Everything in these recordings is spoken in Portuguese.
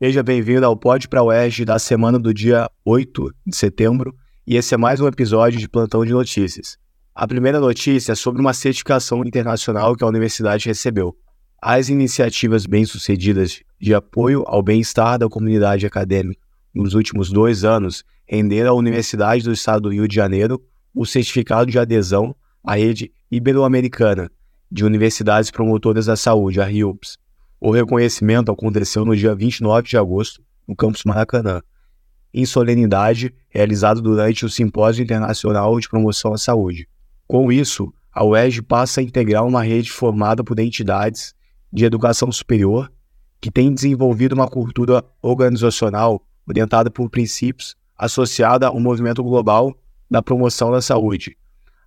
Seja bem-vindo ao Pod para UERJ da semana do dia 8 de setembro e esse é mais um episódio de Plantão de Notícias. A primeira notícia é sobre uma certificação internacional que a universidade recebeu. As iniciativas bem-sucedidas de apoio ao bem-estar da comunidade acadêmica nos últimos dois anos renderam à Universidade do Estado do Rio de Janeiro o certificado de adesão à rede ibero-americana de universidades promotoras da saúde, a RIUPS. O reconhecimento aconteceu no dia 29 de agosto, no campus Maracanã, em solenidade realizado durante o Simpósio Internacional de Promoção à Saúde. Com isso, a UERJ passa a integrar uma rede formada por entidades de educação superior que têm desenvolvido uma cultura organizacional orientada por princípios associada ao movimento global da promoção da saúde.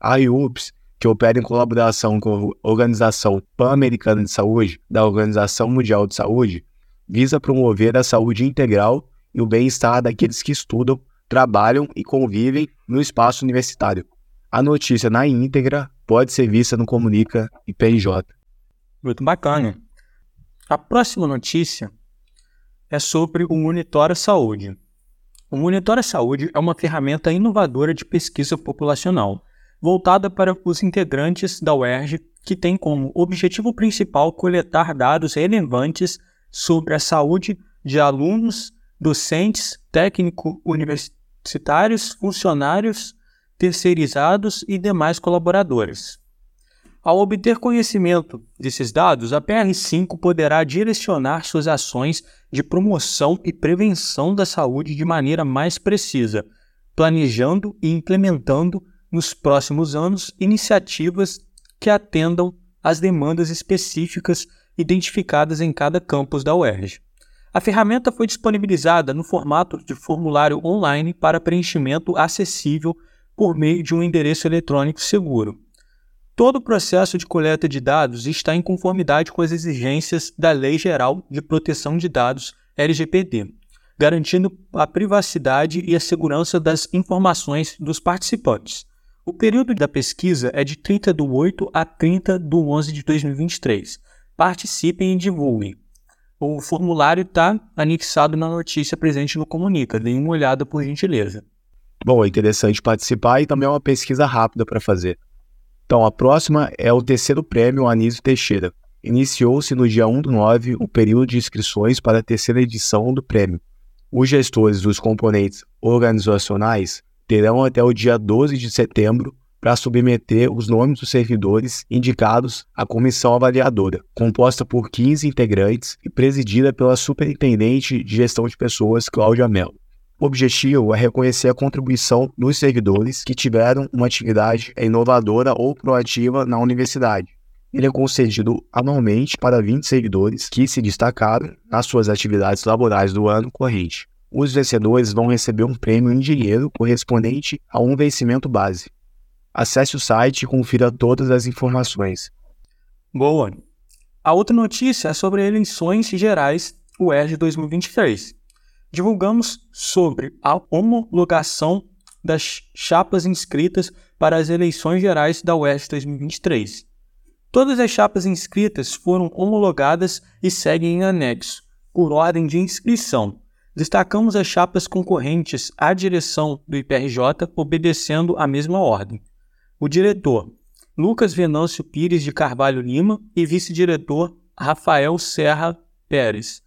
A IUPS que opera em colaboração com a Organização Pan-Americana de Saúde, da Organização Mundial de Saúde, visa promover a saúde integral e o bem-estar daqueles que estudam, trabalham e convivem no espaço universitário. A notícia na íntegra pode ser vista no Comunica IPJ. Muito bacana. A próxima notícia é sobre o Monitora Saúde. O Monitora Saúde é uma ferramenta inovadora de pesquisa populacional voltada para os integrantes da UERJ, que tem como objetivo principal coletar dados relevantes sobre a saúde de alunos, docentes, técnicos universitários, funcionários terceirizados e demais colaboradores. Ao obter conhecimento desses dados, a PR5 poderá direcionar suas ações de promoção e prevenção da saúde de maneira mais precisa, planejando e implementando nos próximos anos iniciativas que atendam às demandas específicas identificadas em cada campus da UERJ. A ferramenta foi disponibilizada no formato de formulário online para preenchimento acessível por meio de um endereço eletrônico seguro. Todo o processo de coleta de dados está em conformidade com as exigências da Lei Geral de Proteção de Dados LGPD, garantindo a privacidade e a segurança das informações dos participantes. O período da pesquisa é de 30 do 8 a 30 do 11 de 2023. Participem e divulguem. O formulário está anexado na notícia presente no Comunica. Deem uma olhada por gentileza. Bom, é interessante participar e também é uma pesquisa rápida para fazer. Então, a próxima é o terceiro prêmio Anísio Teixeira. Iniciou-se no dia 1 do 9 o período de inscrições para a terceira edição do prêmio. Os gestores dos componentes organizacionais terão até o dia 12 de setembro para submeter os nomes dos servidores indicados à comissão avaliadora, composta por 15 integrantes e presidida pela Superintendente de Gestão de Pessoas, Cláudia Mello. O objetivo é reconhecer a contribuição dos servidores que tiveram uma atividade inovadora ou proativa na universidade. Ele é concedido anualmente para 20 servidores que se destacaram nas suas atividades laborais do ano corrente os vencedores vão receber um prêmio em dinheiro correspondente a um vencimento base. Acesse o site e confira todas as informações. Boa! A outra notícia é sobre eleições gerais UERJ 2023. Divulgamos sobre a homologação das chapas inscritas para as eleições gerais da UERJ 2023. Todas as chapas inscritas foram homologadas e seguem em anexo, por ordem de inscrição, Destacamos as chapas concorrentes à direção do IPRJ, obedecendo a mesma ordem. O diretor, Lucas Venâncio Pires de Carvalho Lima, e vice-diretor, Rafael Serra Pérez.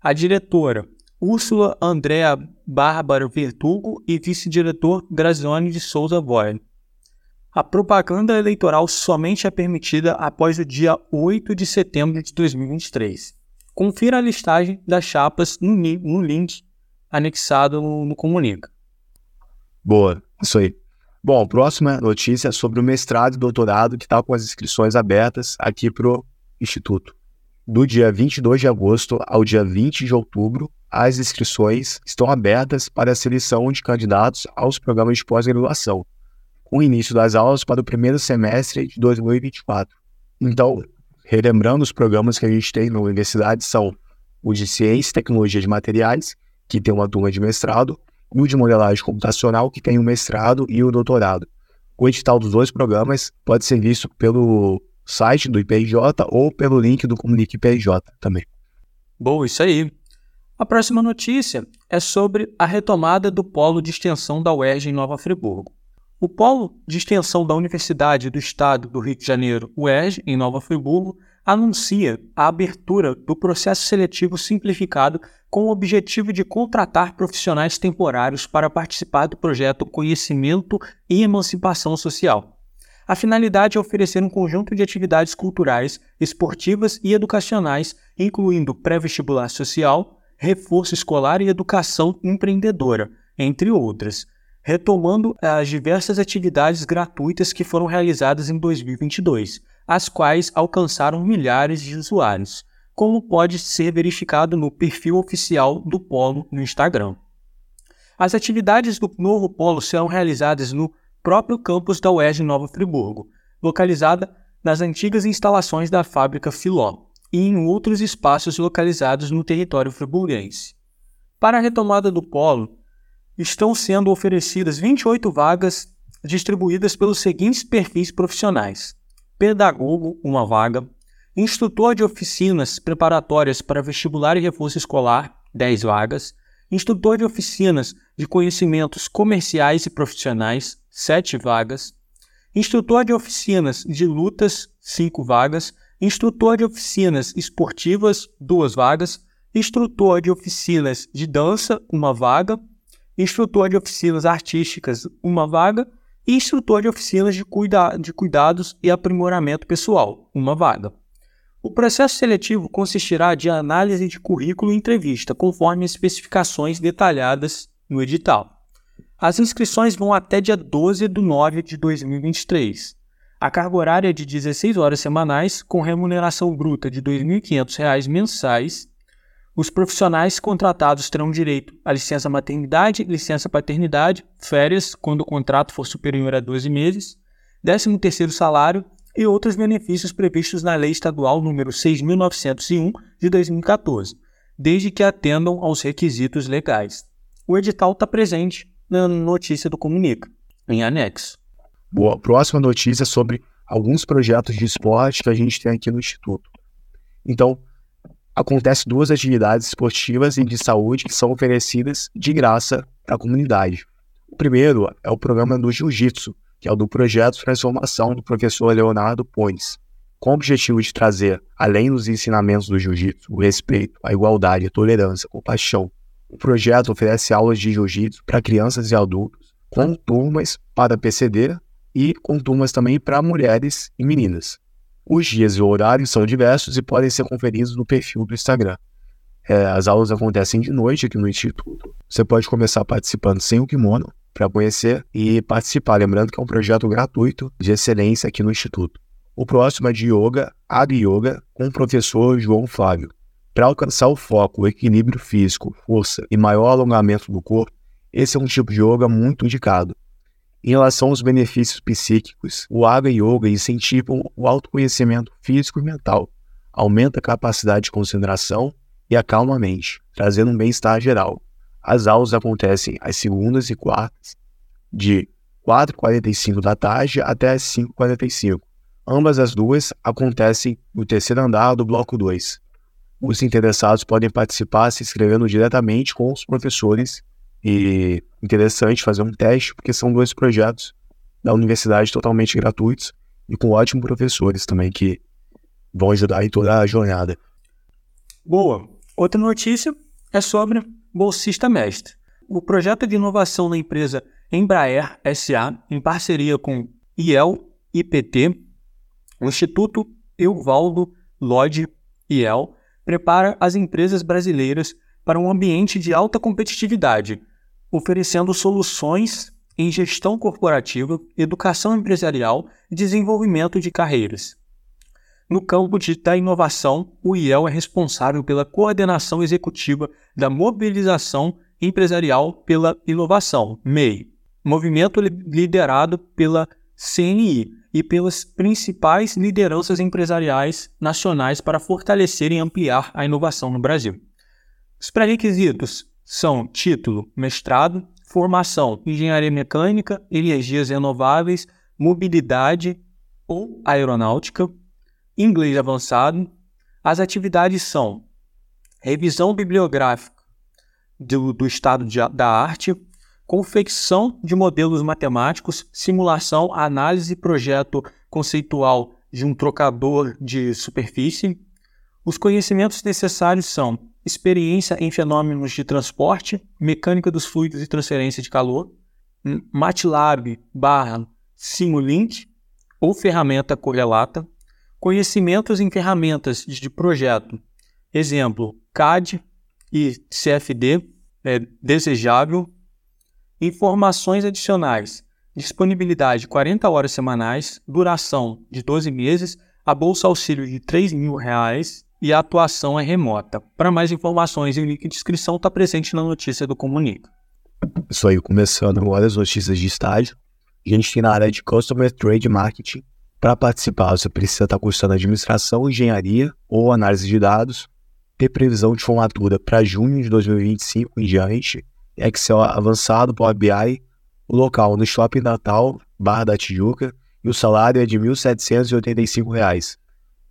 A diretora, Úrsula Andréa Bárbara Vertugo e vice-diretor Grazione de Souza Boyle. A propaganda eleitoral somente é permitida após o dia 8 de setembro de 2023. Confira a listagem das chapas no, no link anexado no, no Comunica. Boa, isso aí. Bom, próxima notícia é sobre o mestrado e doutorado que está com as inscrições abertas aqui para o Instituto. Do dia 22 de agosto ao dia 20 de outubro, as inscrições estão abertas para a seleção de candidatos aos programas de pós-graduação, com o início das aulas para o primeiro semestre de 2024. Então, relembrando os programas que a gente tem na universidade são o de Ciência e Tecnologia de Materiais, que tem uma turma de mestrado, e o de modelagem computacional, que tem o mestrado e o doutorado. O edital dos dois programas pode ser visto pelo site do IPJ ou pelo link do Comunique IPJ também. Bom, isso aí. A próxima notícia é sobre a retomada do polo de extensão da UERJ em Nova Friburgo. O polo de extensão da Universidade do Estado do Rio de Janeiro, UERJ, em Nova Friburgo, anuncia a abertura do processo seletivo simplificado com o objetivo de contratar profissionais temporários para participar do projeto Conhecimento e Emancipação Social. A finalidade é oferecer um conjunto de atividades culturais, esportivas e educacionais, incluindo pré-vestibular social, reforço escolar e educação empreendedora, entre outras, retomando as diversas atividades gratuitas que foram realizadas em 2022 as quais alcançaram milhares de usuários, como pode ser verificado no perfil oficial do Polo no Instagram. As atividades do novo Polo serão realizadas no próprio campus da UERJ Nova Friburgo, localizada nas antigas instalações da fábrica Filó, e em outros espaços localizados no território friburguense. Para a retomada do polo, estão sendo oferecidas 28 vagas distribuídas pelos seguintes perfis profissionais: pedagogo, uma vaga, instrutor de oficinas preparatórias para vestibular e reforço escolar, 10 vagas, instrutor de oficinas de conhecimentos comerciais e profissionais, 7 vagas, instrutor de oficinas de lutas, 5 vagas, instrutor de oficinas esportivas, 2 vagas, instrutor de oficinas de dança, uma vaga, instrutor de oficinas artísticas, uma vaga, e instrutor de oficinas de, cuida de cuidados e aprimoramento pessoal, uma vaga. O processo seletivo consistirá de análise de currículo e entrevista, conforme especificações detalhadas no edital. As inscrições vão até dia 12 de nove de 2023. A carga horária é de 16 horas semanais, com remuneração bruta de R$ 2.500 mensais os profissionais contratados terão direito à licença maternidade, licença paternidade, férias, quando o contrato for superior a 12 meses, 13º salário e outros benefícios previstos na Lei Estadual número 6.901 de 2014, desde que atendam aos requisitos legais. O edital está presente na notícia do Comunica, em anexo. Boa. Próxima notícia sobre alguns projetos de esporte que a gente tem aqui no Instituto. Então, acontece duas atividades esportivas e de saúde que são oferecidas de graça para a comunidade. O primeiro é o programa do Jiu-Jitsu, que é o do projeto transformação do professor Leonardo Pones, com o objetivo de trazer, além dos ensinamentos do Jiu-Jitsu, o respeito, a igualdade, a tolerância, a compaixão. O projeto oferece aulas de Jiu-Jitsu para crianças e adultos, com turmas para PCD e com turmas também para mulheres e meninas. Os dias e horários são diversos e podem ser conferidos no perfil do Instagram. É, as aulas acontecem de noite aqui no Instituto. Você pode começar participando sem o kimono para conhecer e participar. Lembrando que é um projeto gratuito de excelência aqui no Instituto. O próximo é de Yoga, Ag Yoga, com o professor João Flávio. Para alcançar o foco, o equilíbrio físico, força e maior alongamento do corpo, esse é um tipo de yoga muito indicado. Em relação aos benefícios psíquicos, o Aga Yoga incentiva o autoconhecimento físico e mental, aumenta a capacidade de concentração e acalma a mente, trazendo um bem-estar geral. As aulas acontecem às segundas e quartas, de 4h45 da tarde até às 5h45. Ambas as duas acontecem no terceiro andar do Bloco 2. Os interessados podem participar se inscrevendo diretamente com os professores e interessante fazer um teste, porque são dois projetos da universidade totalmente gratuitos e com ótimos professores também que vão ajudar em toda a jornada. Boa. Outra notícia é sobre bolsista mestre. O projeto de inovação da empresa Embraer SA, em parceria com IEL IPT, o Instituto Euvaldo Lodge IEL, prepara as empresas brasileiras para um ambiente de alta competitividade, oferecendo soluções em gestão corporativa, educação empresarial e desenvolvimento de carreiras. No campo de, da inovação, o IEL é responsável pela coordenação executiva da mobilização empresarial pela inovação, MEI, movimento liderado pela CNI e pelas principais lideranças empresariais nacionais para fortalecer e ampliar a inovação no Brasil. Os pré-requisitos são título, mestrado, formação, engenharia mecânica, energias renováveis, mobilidade ou aeronáutica, inglês avançado. As atividades são revisão bibliográfica do, do estado de, da arte, confecção de modelos matemáticos, simulação, análise e projeto conceitual de um trocador de superfície. Os conhecimentos necessários são experiência em fenômenos de transporte, mecânica dos fluidos e transferência de calor, MATLAB barra Simulink ou ferramenta correlata, conhecimentos em ferramentas de projeto, exemplo, CAD e CFD, é desejável, informações adicionais, disponibilidade 40 horas semanais, duração de 12 meses, a bolsa auxílio de 3 mil reais e a atuação é remota. Para mais informações, o link de inscrição está presente na notícia do Comunica. Isso aí, começando agora as notícias de estágio. A gente tem na área de Customer Trade Marketing. Para participar, você precisa estar cursando administração, engenharia ou análise de dados, ter previsão de formatura para junho de 2025 em diante, Excel avançado, Power BI, o local no Shopping Natal, Barra da Tijuca, e o salário é de R$ 1.785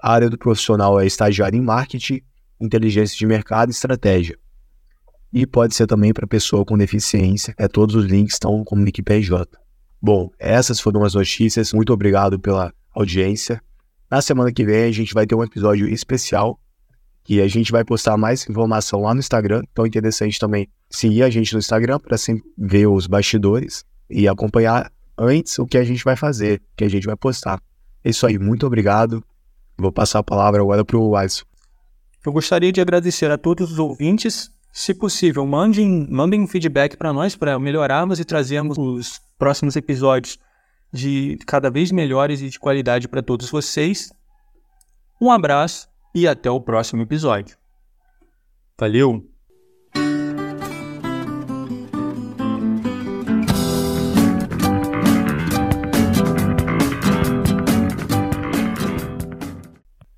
a área do profissional é estagiário em marketing, inteligência de mercado e estratégia. E pode ser também para pessoa com deficiência. É, todos os links estão como PJ. Bom, essas foram as notícias. Muito obrigado pela audiência. Na semana que vem a gente vai ter um episódio especial que a gente vai postar mais informação lá no Instagram. Então é interessante também seguir a gente no Instagram para sempre ver os bastidores e acompanhar antes o que a gente vai fazer, o que a gente vai postar. É isso aí, muito obrigado. Vou passar a palavra agora para o Alisson. Eu gostaria de agradecer a todos os ouvintes. Se possível, mandem, mandem feedback para nós, para melhorarmos e trazermos os próximos episódios de cada vez melhores e de qualidade para todos vocês. Um abraço e até o próximo episódio. Valeu!